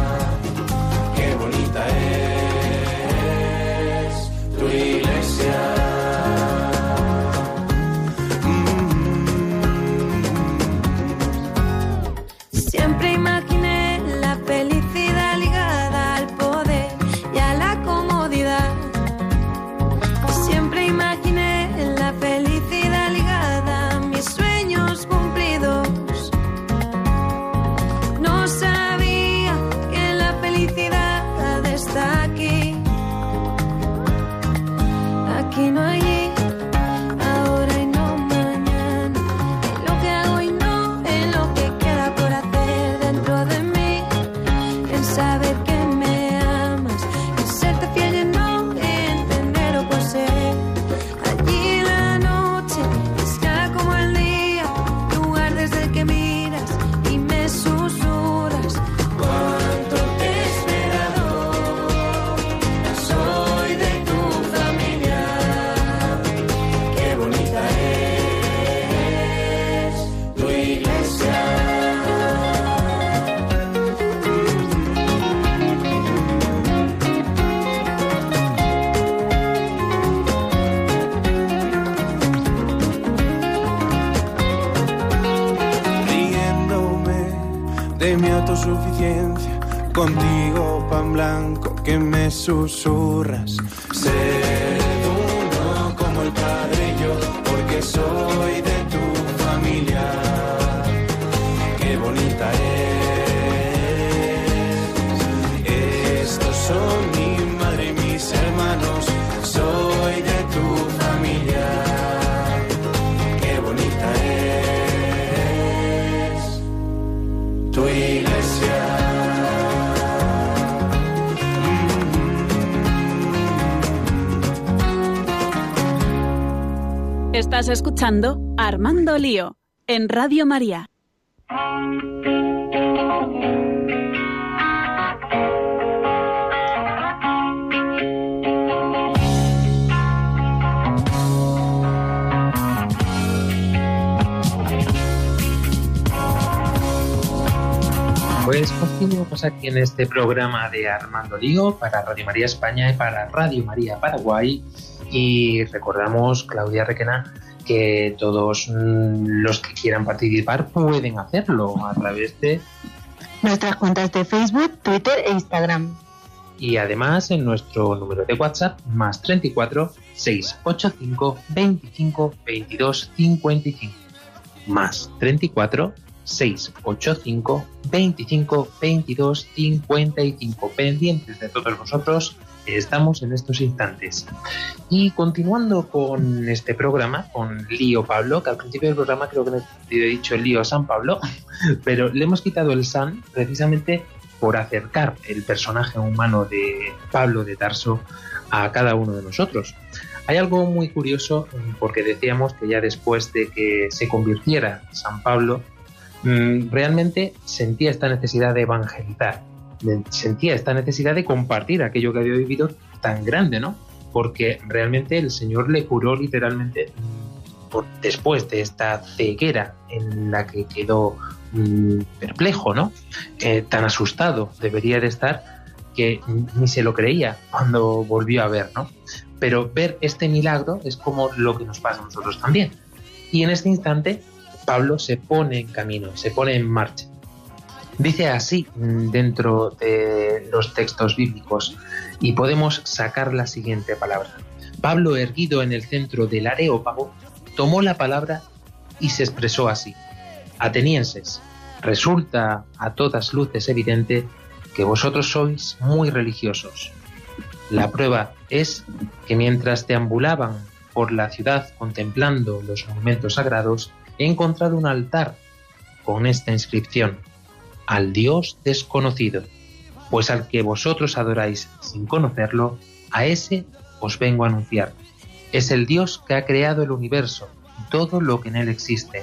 Susurras. Escuchando Armando Lío en Radio María. Pues continuamos aquí en este programa de Armando Lío para Radio María España y para Radio María Paraguay. Y recordamos, Claudia Requena, que todos mm, los que quieran participar pueden hacerlo a través de Nuestras cuentas de Facebook, Twitter e Instagram. y además en nuestro número de WhatsApp más 34 685 25 22 55 más 34 685 25 22 55 pendientes de todos vosotros estamos en estos instantes y continuando con este programa con Lío Pablo que al principio del programa creo que me he dicho Lío San Pablo *laughs* pero le hemos quitado el San precisamente por acercar el personaje humano de Pablo de Tarso a cada uno de nosotros. Hay algo muy curioso mm, porque decíamos que ya después de que se convirtiera San Pablo, mm, realmente sentía esta necesidad de evangelizar, sentía esta necesidad de compartir aquello que había vivido tan grande, ¿no? Porque realmente el Señor le curó literalmente mm, por- después de esta ceguera en la que quedó mm, perplejo, ¿no? Eh, tan asustado debería de estar que ni se lo creía cuando volvió a ver, ¿no? Pero ver este milagro es como lo que nos pasa a nosotros también. Y en este instante, Pablo se pone en camino, se pone en marcha. Dice así dentro de los textos bíblicos y podemos sacar la siguiente palabra. Pablo, erguido en el centro del Areópago, tomó la palabra y se expresó así. Atenienses, resulta a todas luces evidente que vosotros sois muy religiosos. La prueba es que mientras deambulaban por la ciudad contemplando los monumentos sagrados, he encontrado un altar con esta inscripción, al Dios desconocido, pues al que vosotros adoráis sin conocerlo, A ese os vengo a anunciar. Es el Dios que ha creado el universo y todo lo que en él existe.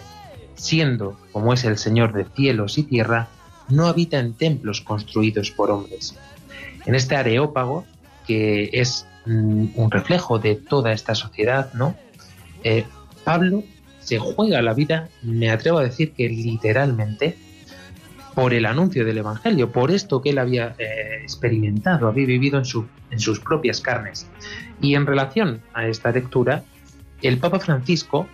Siendo, como es el Señor de cielos y tierra, no habita en templos construidos por hombres. En este areópago, que es mm, un reflejo de toda esta sociedad, ¿no? Eh, Pablo se juega la vida, me atrevo a decir que literalmente, por el anuncio del Evangelio, por esto que él había eh, experimentado, había vivido en, en sus propias carnes. Y en relación a esta lectura, el Papa Francisco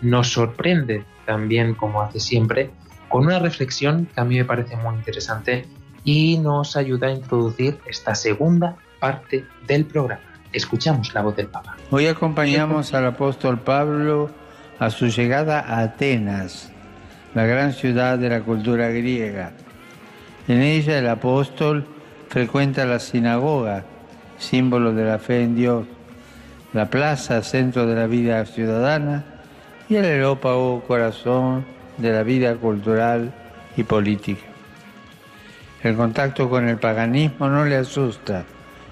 nos sorprende también, como hace siempre, con una reflexión que a mí me parece muy interesante y nos ayuda a introducir esta segunda parte del programa. Escuchamos la voz del Papa. Hoy acompañamos al apóstol Pablo a su llegada a Atenas, la gran ciudad de la cultura griega. En ella el apóstol frecuenta la sinagoga, símbolo de la fe en Dios, la plaza, centro de la vida ciudadana, y el aerópago, corazón de la vida cultural y política. El contacto con el paganismo no le asusta,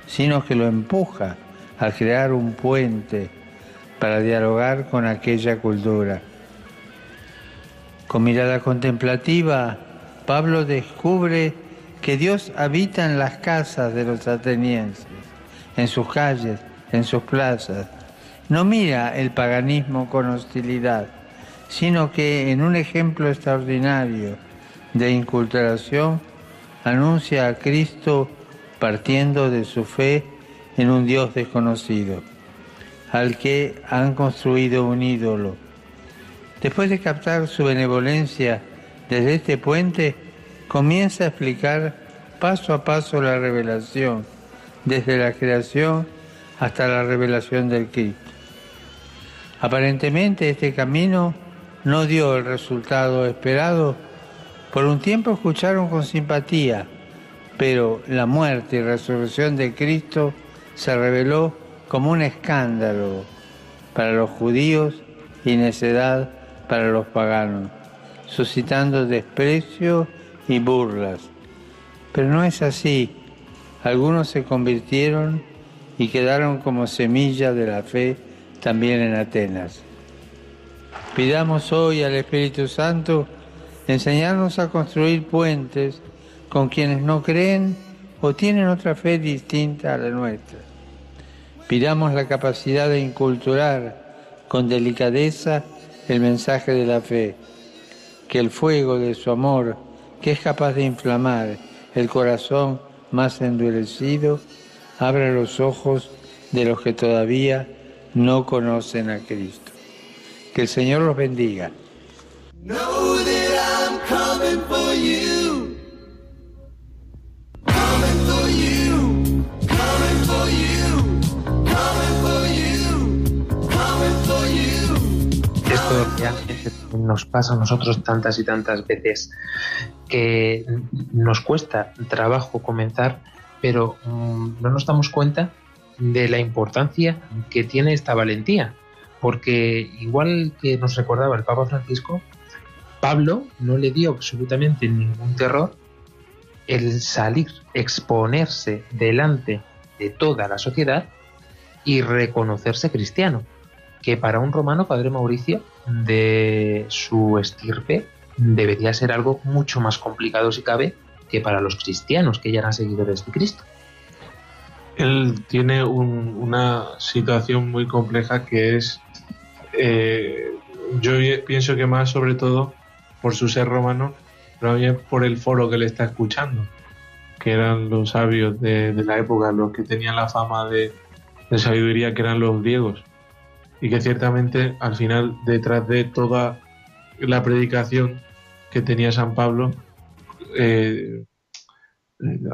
sino que lo empuja a crear un puente para dialogar con aquella cultura. Con mirada contemplativa, Pablo descubre que Dios habita en las casas de los atenienses, en sus calles, en sus plazas. No mira el paganismo con hostilidad, sino que en un ejemplo extraordinario de inculturación anuncia a Cristo partiendo de su fe en un Dios desconocido, al que han construido un ídolo. Después de captar su benevolencia desde este puente, comienza a explicar paso a paso la revelación, desde la creación hasta la revelación del Cristo. Aparentemente este camino no dio el resultado esperado. Por un tiempo escucharon con simpatía, pero la muerte y resurrección de Cristo se reveló como un escándalo para los judíos y necedad para los paganos, suscitando desprecio y burlas. Pero no es así. Algunos se convirtieron y quedaron como semilla de la fe también en Atenas. Pidamos hoy al Espíritu Santo enseñarnos a construir puentes con quienes no creen o tienen otra fe distinta a la nuestra. Pidamos la capacidad de inculturar con delicadeza el mensaje de la fe, que el fuego de su amor, que es capaz de inflamar el corazón más endurecido, abra los ojos de los que todavía no conocen a Cristo. Que el Señor los bendiga. Nos pasa a nosotros tantas y tantas veces que nos cuesta trabajo comenzar, pero mm, no nos damos cuenta de la importancia que tiene esta valentía. Porque igual que nos recordaba el Papa Francisco, Pablo no le dio absolutamente ningún terror el salir, exponerse delante de toda la sociedad y reconocerse cristiano, que para un romano, Padre Mauricio, de su estirpe, debería ser algo mucho más complicado si cabe que para los cristianos que ya eran seguidores de Cristo. Él tiene un- una situación muy compleja que es, eh, yo pienso que más sobre todo por su ser romano, pero también por el foro que le está escuchando, que eran los sabios de, la época, los que tenían la fama de sabiduría, que eran los griegos, y que ciertamente al final detrás de toda la predicación que tenía San Pablo, eh,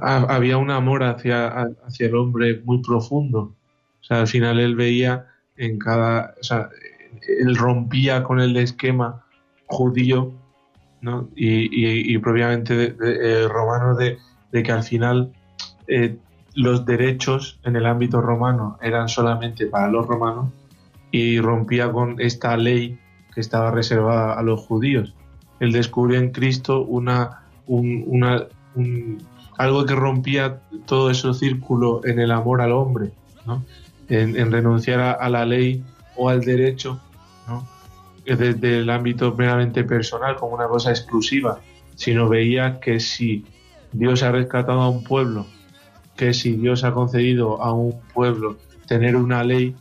ha- había un amor hacia, hacia el hombre muy profundo. O sea, al final él veía en cada. O sea, él rompía con el esquema judío ¿no? y, y- y propiamente de- eh, romano de, de que al final eh, los derechos en el ámbito romano eran solamente para los romanos y rompía con esta ley que estaba reservada a los judíos. Él descubrió en Cristo una, un- un- algo que rompía todo ese círculo en el amor al hombre, ¿no? en, en renunciar a, a la ley o al derecho, ¿no? desde el ámbito meramente personal como una cosa exclusiva, sino veía que si Dios ha rescatado a un pueblo, que si Dios ha concedido a un pueblo tener una ley,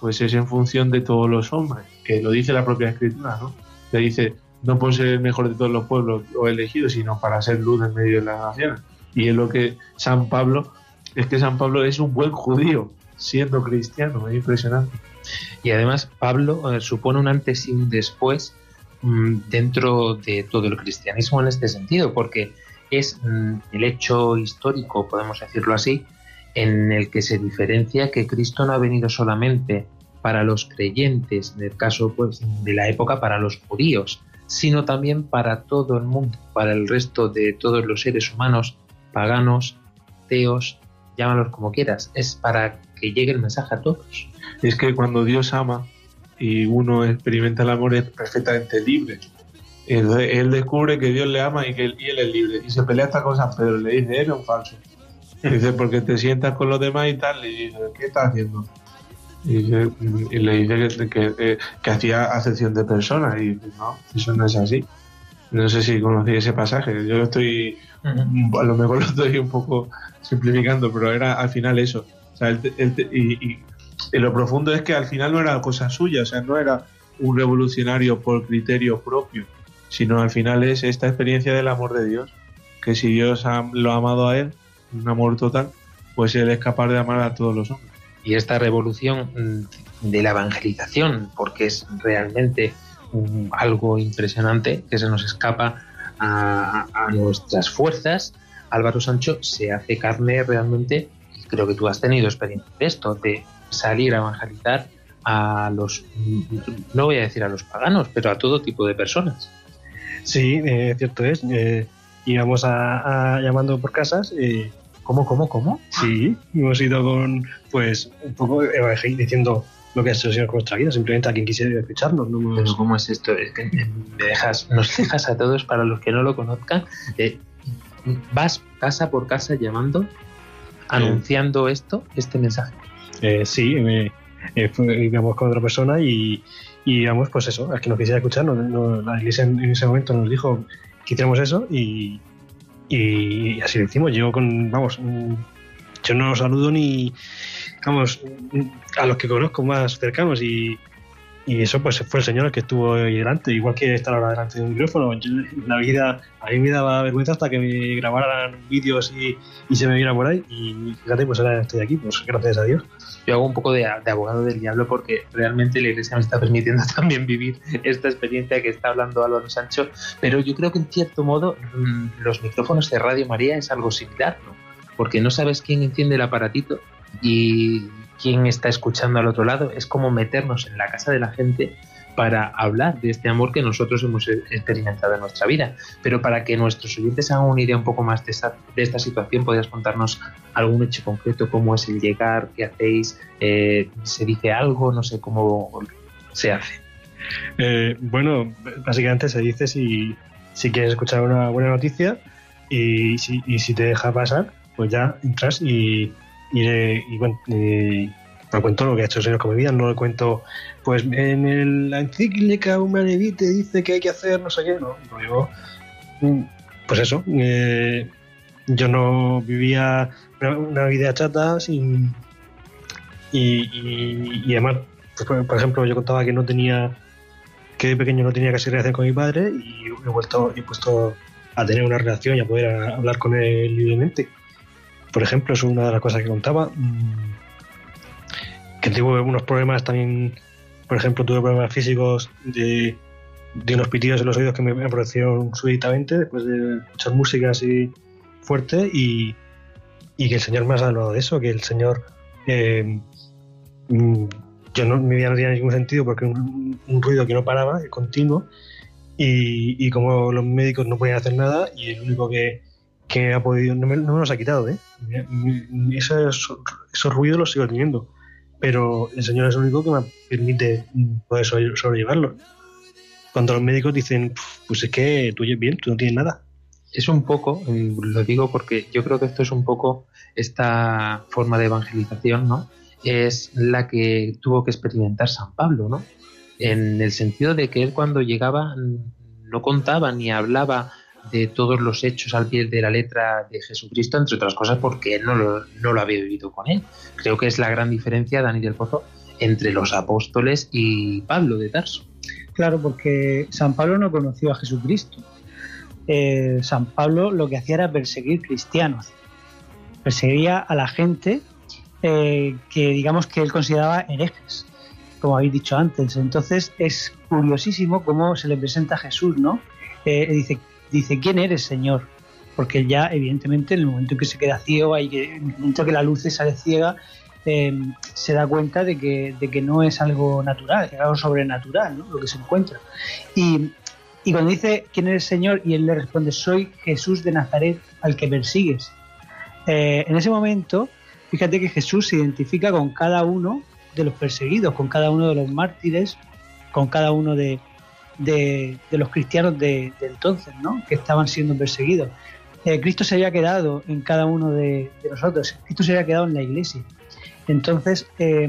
pues es en función de todos los hombres, que lo dice la propia escritura, ¿no? Que dice, no por ser el mejor de todos los pueblos o elegidos, sino para ser luz en medio de las naciones. Y es lo que San Pablo, es que San Pablo es un buen judío, siendo cristiano, es impresionante. Y además Pablo eh, supone un antes y un después mm, dentro de todo el cristianismo en este sentido, porque es mm, el hecho histórico, podemos decirlo así, en el que se diferencia que Cristo no ha venido solamente para los creyentes, en el caso pues, de la época para los judíos, sino también para todo el mundo, para el resto de todos los seres humanos, paganos, teos, llámalos como quieras, es para que llegue el mensaje a todos. Es que cuando Dios ama y uno experimenta el amor es perfectamente libre. Él, descubre que Dios le ama y que él es libre. Y se pelea hasta con San Pedro, le dice, eres un falso. Dice, porque te sientas con los demás y tal, y dice, ¿qué estás haciendo? Y, dice- y le dice que, que, eh, que hacía acepción de personas, y dice, no, eso no es así. No sé si conocí ese pasaje, yo estoy, a lo mejor lo estoy un poco simplificando, pero era al final eso. O sea, y, y- y lo profundo es que al final no era cosa suya, o sea, no era un revolucionario por criterio propio, sino al final es esta experiencia del amor de Dios, que si Dios ha- lo ha amado a él, un amor total, pues él es capaz de amar a todos los hombres. y esta revolución mm, de la evangelización, porque es realmente algo impresionante que se nos escapa a, a nuestras fuerzas, Álvaro Sancho se hace carne realmente, y creo que tú has tenido experiencia de esto, de salir a evangelizar a los, mm, no voy a decir a los paganos, pero a todo tipo de personas. Sí, eh, cierto es. eh, íbamos a, a- llamando por casas. Eh, ¿Cómo, cómo, cómo? Sí, hemos ido con, pues, un poco diciendo lo que ha hecho el Señor con nuestra vida, simplemente a quien quisiera escucharnos. No hemos- Pero ¿cómo es esto? Es que me dejas, nos dejas a todos, para los que no lo conozcan, eh, vas casa por casa llamando, anunciando esto, este mensaje. Eh, sí, eh, eh, íbamos con otra persona y, y íbamos, pues eso, a quien nos quisiera escuchar. no- no- la iglesia en, en ese momento nos dijo hiciéramos eso y, y así lo hicimos. Yo con, vamos, yo no saludo ni, vamos, a los que conozco más cercanos y, y eso pues fue el Señor el que estuvo ahí delante, igual que estar ahora delante de un micrófono. Yo, la vida, a mí me daba vergüenza hasta que me grabaran vídeos y, y se me viera por ahí y fíjate, pues ahora estoy aquí, pues gracias a Dios. Yo hago un poco de, de abogado del diablo porque realmente la iglesia me está permitiendo *laughs* también vivir esta experiencia que está hablando Álvaro Sancho, pero yo creo que en cierto modo mm, los micrófonos de Radio María es algo similar, ¿no? Porque no sabes quién enciende el aparatito y quién está escuchando al otro lado. Es como meternos en la casa de la gente para hablar de este amor que nosotros hemos e- experimentado en nuestra vida. Pero para que nuestros oyentes hagan una idea un poco más de esta, de esta situación, ¿podrías contarnos algún hecho concreto? ¿Cómo es el llegar? ¿Qué hacéis? Eh, ¿Se dice algo? No sé cómo se hace. Eh, bueno, básicamente se dice si, quieres escuchar una buena noticia y si te deja pasar, pues ya entras y, y, le- y y me cuento lo que ha hecho el Señor con mi vida, no le cuento, pues en la encíclica Humanae Vitae dice que hay que hacer no sé qué, no, no, yo, mm, pues eso, eh, yo no vivía una, vida chata sin y, además, pues, por, por ejemplo, yo contaba que no tenía que de pequeño no tenía casi relación con mi padre y he vuelto he puesto a tener una relación y a poder a- hablar con él libremente. Por ejemplo, es una de las cosas que contaba. mm, Que tuve unos problemas también, por ejemplo, tuve problemas físicos de, de unos pitidos en los oídos que me aparecieron súbitamente después de escuchar música así fuerte y, y que el Señor me ha salvado de eso, que el Señor eh, mm, yo no, mi vida no tenía ningún sentido porque un, un ruido que no paraba, continuo, y, y como los médicos no podían hacer nada, y el único que, que ha podido, no me, no me los ha quitado, ¿eh? Esos, esos ruidos los sigo teniendo, pero el Señor es el único que me permite mm, poder sobre- sobrellevarlo. Cuando los médicos dicen, pues es que tú bien, tú no tienes nada. Es un poco, mm, lo digo porque yo creo que esto es un poco esta forma de evangelización, ¿no? es la que tuvo que experimentar San Pablo, ¿no? En el sentido de que él cuando llegaba mm, no contaba ni hablaba de todos los hechos al pie de la letra de Jesucristo, entre otras cosas porque él no lo, no lo había vivido con él. Creo que es la gran diferencia, Dani del Pozo, entre los apóstoles y Pablo de Tarso. Claro, porque San Pablo no conoció a Jesucristo. Eh, San Pablo lo que hacía era perseguir cristianos. Perseguía a la gente eh, que digamos que él consideraba herejes, como habéis dicho antes. Entonces es curiosísimo cómo se le presenta a Jesús, ¿no? Eh, dice, dice, ¿quién eres, Señor? Porque ya, evidentemente, en el momento en que se queda ciego, y que, en el momento que la luz se sale ciega, eh, se da cuenta de que, de que no es algo natural, es algo sobrenatural. Lo que se encuentra. Y, y cuando dice, ¿quién eres, Señor? Y él le responde, soy Jesús de Nazaret, al que persigues. Eh, en ese momento, fíjate que Jesús se identifica con cada uno de los perseguidos, con cada uno de los mártires, con cada uno de, de, los cristianos de, entonces, ¿no? que estaban siendo perseguidos. Eh, Cristo se había quedado en cada uno de, nosotros, Cristo se había quedado en la iglesia. Entonces, eh,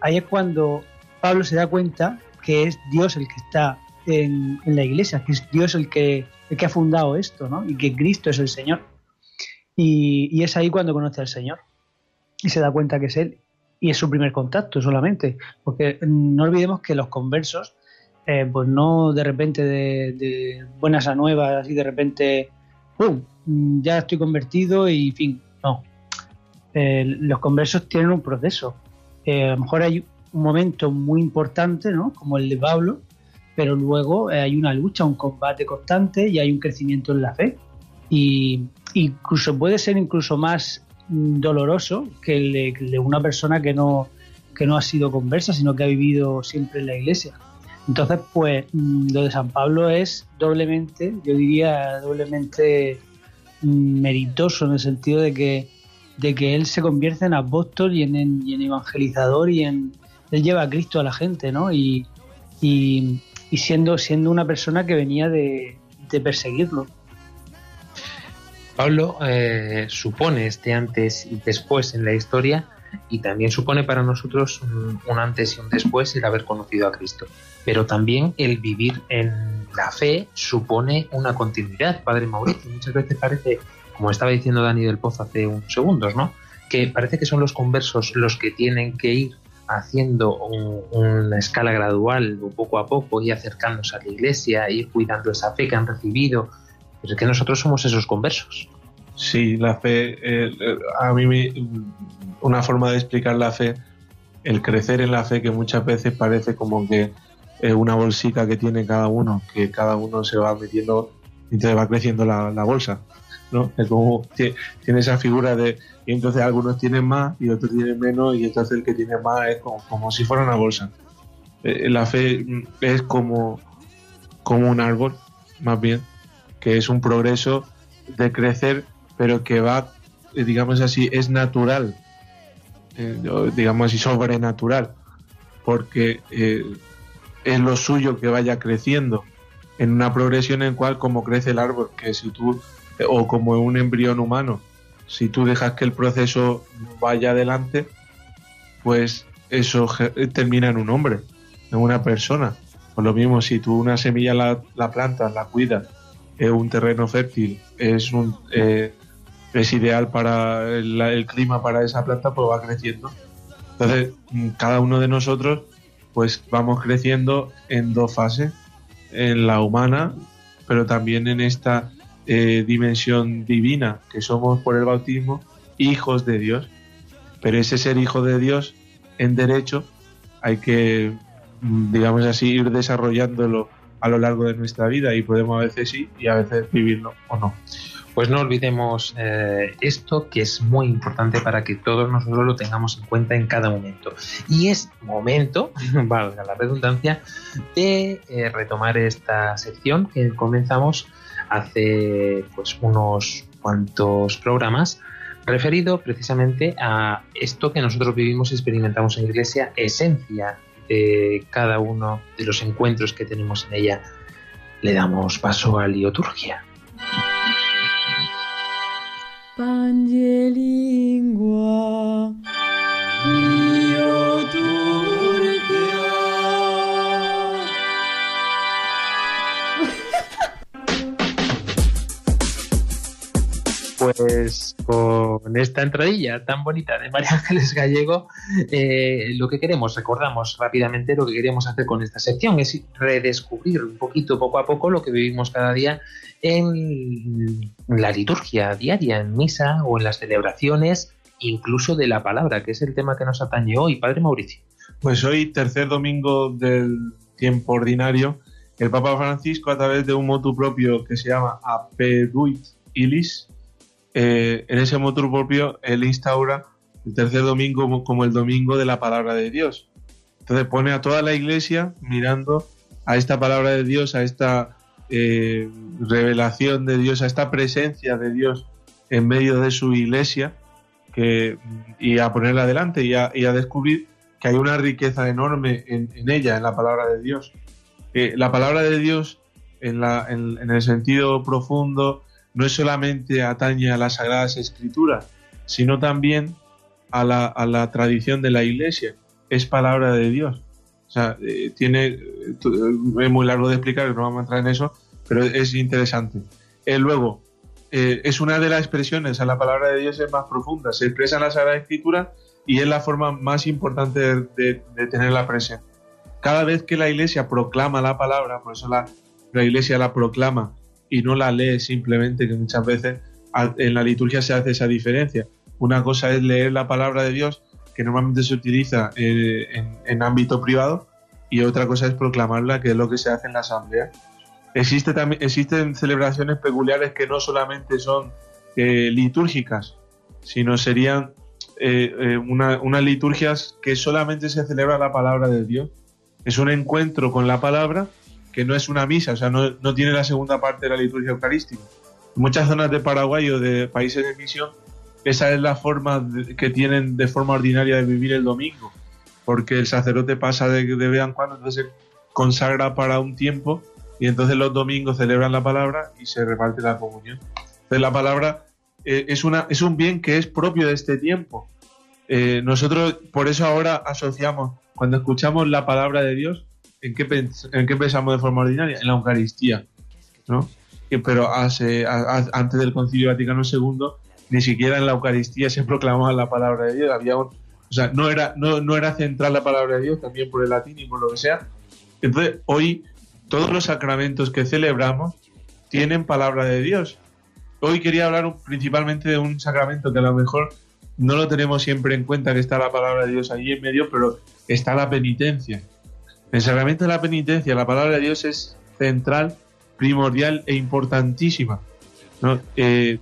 ahí es cuando Pablo se da cuenta que es Dios el que está en, la iglesia, que es Dios el que, el que ha fundado esto, ¿no? y que Cristo es el Señor. Y, y es ahí cuando conoce al Señor y se da cuenta que es Él. Y es su primer contacto solamente, porque no olvidemos que los conversos, eh, pues no de repente de, buenas a nuevas, así de repente, ¡pum! ya estoy convertido y fin, no. Eh, los conversos tienen un proceso. Eh, a lo mejor hay un momento muy importante, ¿no? Como el de Pablo, pero luego eh, hay una lucha, un combate constante y hay un crecimiento en la fe. Y incluso puede ser incluso más mm, doloroso que el de una persona que no, que no ha sido conversa, sino que ha vivido siempre en la iglesia. Entonces, pues mm, lo de San Pablo es doblemente, yo diría doblemente mm, meritoso en el sentido de que, de que él se convierte en apóstol y en, evangelizador y en él lleva a Cristo a la gente, ¿no? Y, y, y siendo, siendo una persona que venía de, de perseguirlo. Pablo eh, supone este antes y después en la historia y también supone para nosotros un, antes y un después el haber conocido a Cristo. Pero también el vivir en la fe supone una continuidad, Padre Mauricio. Muchas veces parece, como estaba diciendo Dani del Pozo hace unos segundos, ¿no? Que parece que son los conversos los que tienen que ir haciendo un- una escala gradual poco a poco y acercándose a la iglesia, ir cuidando esa fe que han recibido. Pero es que nosotros somos esos conversos. Sí, la fe, eh, eh, a mí me- una forma de explicar la fe, el crecer en la fe que muchas veces parece como que es una bolsica que tiene cada uno, que cada uno se va metiendo entonces va creciendo la, la bolsa, ¿no? Es como tie- tiene esa figura de y entonces algunos tienen más y otros tienen menos y entonces el que tiene más es como, como si fuera una bolsa. Eh, la fe mm, es como, como un árbol, más bien, que es un progreso de crecer, pero que va, eh, digamos así, es natural, eh, digamos así, sobrenatural, porque eh, es lo suyo que vaya creciendo en una progresión en cual como crece el árbol, que si tú, eh, o como un embrión humano, si tú dejas que el proceso vaya adelante, pues eso termina en un hombre, en una persona. Por lo mismo, si tú una semilla la, la plantas, la cuidas, es un terreno fértil, es un es ideal para el, el clima para esa planta, pues va creciendo. Entonces, mm, cada uno de nosotros, pues vamos creciendo en dos fases, en la humana, pero también en esta eh, dimensión divina, que somos por el bautismo hijos de Dios. Pero ese ser hijo de Dios en derecho hay que, mm, digamos así, ir desarrollándolo a lo largo de nuestra vida y podemos a veces sí y a veces vivirlo o no. Pues no olvidemos eh, esto que es muy importante para que todos nosotros lo tengamos en cuenta en cada momento. Y es momento, *laughs* valga la redundancia, de eh, retomar esta sección que comenzamos hace pues unos cuantos programas referido precisamente a esto que nosotros vivimos y experimentamos en la iglesia, esencia de cada uno de los encuentros que tenemos en ella. Le damos paso a Pange lingua, io tu. Pues con esta entradilla tan bonita de María Ángeles Gallego, eh, lo que queremos, recordamos rápidamente lo que queríamos hacer con esta sección, es redescubrir un poquito, poco a poco, lo que vivimos cada día en la liturgia diaria, en misa o en las celebraciones, incluso de la palabra, que es el tema que nos atañe hoy, Padre Mauricio. Pues hoy, tercer domingo del tiempo ordinario, el Papa Francisco, a través de un motu propio que se llama Apeduit Ilis, eh, en ese motu propio él instaura el tercer domingo como, el domingo de la palabra de Dios. Entonces pone a toda la iglesia mirando a esta palabra de Dios, a esta eh, revelación de Dios, a esta presencia de Dios en medio de su iglesia y a ponerla adelante y a, descubrir que hay una riqueza enorme en, ella, en la palabra de Dios. Eh, la palabra de Dios, en el sentido profundo, no es solamente atañe a las sagradas escrituras, sino también a la, a la tradición de la iglesia. Es palabra de Dios. O sea, eh, tiene, eh, es muy largo de explicar, no vamos a entrar en eso, pero es interesante. Eh, luego, eh, es una de las expresiones, a la palabra de Dios es más profunda, se expresa en la Sagrada Escritura y es la forma más importante de, de, de tenerla presente. Cada vez que la iglesia proclama la palabra, por eso la, la iglesia la proclama y no la lee simplemente, que muchas veces en la liturgia se hace esa diferencia. Una cosa es leer la palabra de Dios, que normalmente se utiliza eh, en, ámbito privado, y otra cosa es proclamarla, que es lo que se hace en la asamblea. Existe también, existen celebraciones peculiares que no solamente son eh, litúrgicas, sino serían eh, eh, una- unas liturgias que solamente se celebra la palabra de Dios. Es un encuentro con la palabra que no es una misa, o sea, no, no tiene la segunda parte de la liturgia eucarística. En muchas zonas de Paraguay o de países de misión, esa es la forma que tienen de forma ordinaria de vivir el domingo, porque el sacerdote pasa de, de vez en cuando, entonces consagra para un tiempo y entonces los domingos celebran la palabra y se reparte la comunión. Entonces la palabra eh, es, una, es un bien que es propio de este tiempo. Eh, nosotros por eso ahora asociamos, cuando escuchamos la palabra de Dios, ¿en qué, en qué pensamos de forma ordinaria? En la Eucaristía. ¿no? Pero hace- antes del Concilio Vaticano II, ni siquiera en la Eucaristía se proclamaba la palabra de Dios. Había un- o sea, no era, no, no era central la palabra de Dios, también por el latín y por lo que sea. Entonces, hoy todos los sacramentos que celebramos tienen palabra de Dios. Hoy quería hablar principalmente de un sacramento que a lo mejor no lo tenemos siempre en cuenta, que está la palabra de Dios ahí en medio, pero está la penitencia. El sacramento de la penitencia, la palabra de Dios es central, primordial e importantísima. ¿no? Eh,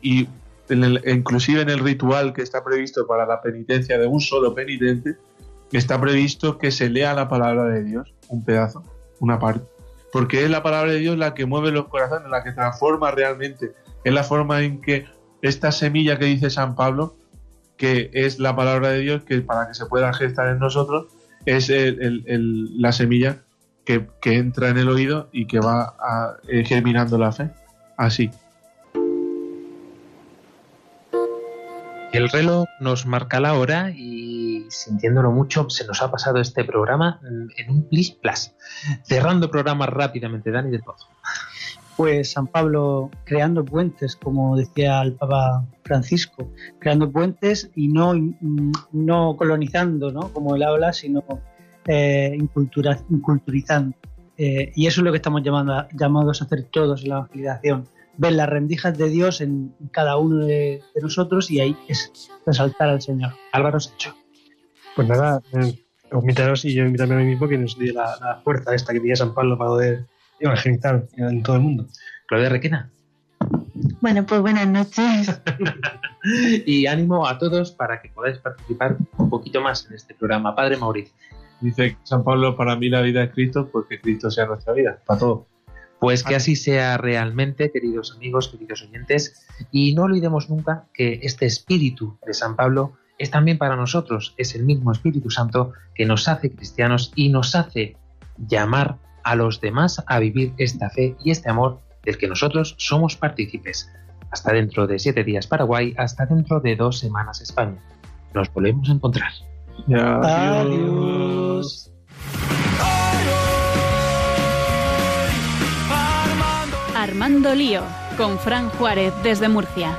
y en el- inclusive en el ritual que está previsto para la penitencia de un solo penitente, está previsto que se lea la palabra de Dios, un pedazo, una parte. Porque es la palabra de Dios la que mueve los corazones, la que transforma realmente. Es la forma en que esta semilla que dice San Pablo, que es la palabra de Dios, que para que se pueda gestar en nosotros, es el- el- la semilla que, que entra en el oído y que va eh, germinando la fe. Así. El reloj nos marca la hora y sintiéndolo mucho se nos ha pasado este programa en un plis plas. Cerrando programa rápidamente, Dani del Pozo. Pues San Pablo creando puentes, como decía el Papa Francisco, creando puentes y no, mm, no colonizando, ¿no? como él habla, sino eh, incultura- inculturizando. Eh, y eso es lo que estamos llamando, llamados a hacer todos en la evangelización. Ver las rendijas de Dios en cada uno de, de nosotros y ahí es resaltar al Señor. Álvaro Sancho. Pues nada, eh, invitaros y yo invitarme a mí mismo que nos dé la, la fuerza esta que tiene San Pablo para poder evangelizar en todo el mundo. Claudia Requena. Bueno, pues buenas noches. *laughs* Y ánimo a todos para que podáis participar un poquito más en este programa. Padre Mauricio. Dice San Pablo, para mí la vida es Cristo, porque Cristo sea nuestra vida, para todo. Pues que así sea realmente, queridos amigos, queridos oyentes, y no olvidemos nunca que este espíritu de San Pablo es también para nosotros, es el mismo Espíritu Santo que nos hace cristianos y nos hace llamar a los demás a vivir esta fe y este amor del que nosotros somos partícipes. Hasta dentro de siete días Paraguay, hasta dentro de dos semanas España. Nos volvemos a encontrar. Adiós. Armando Lío. con Fran Juárez desde Murcia.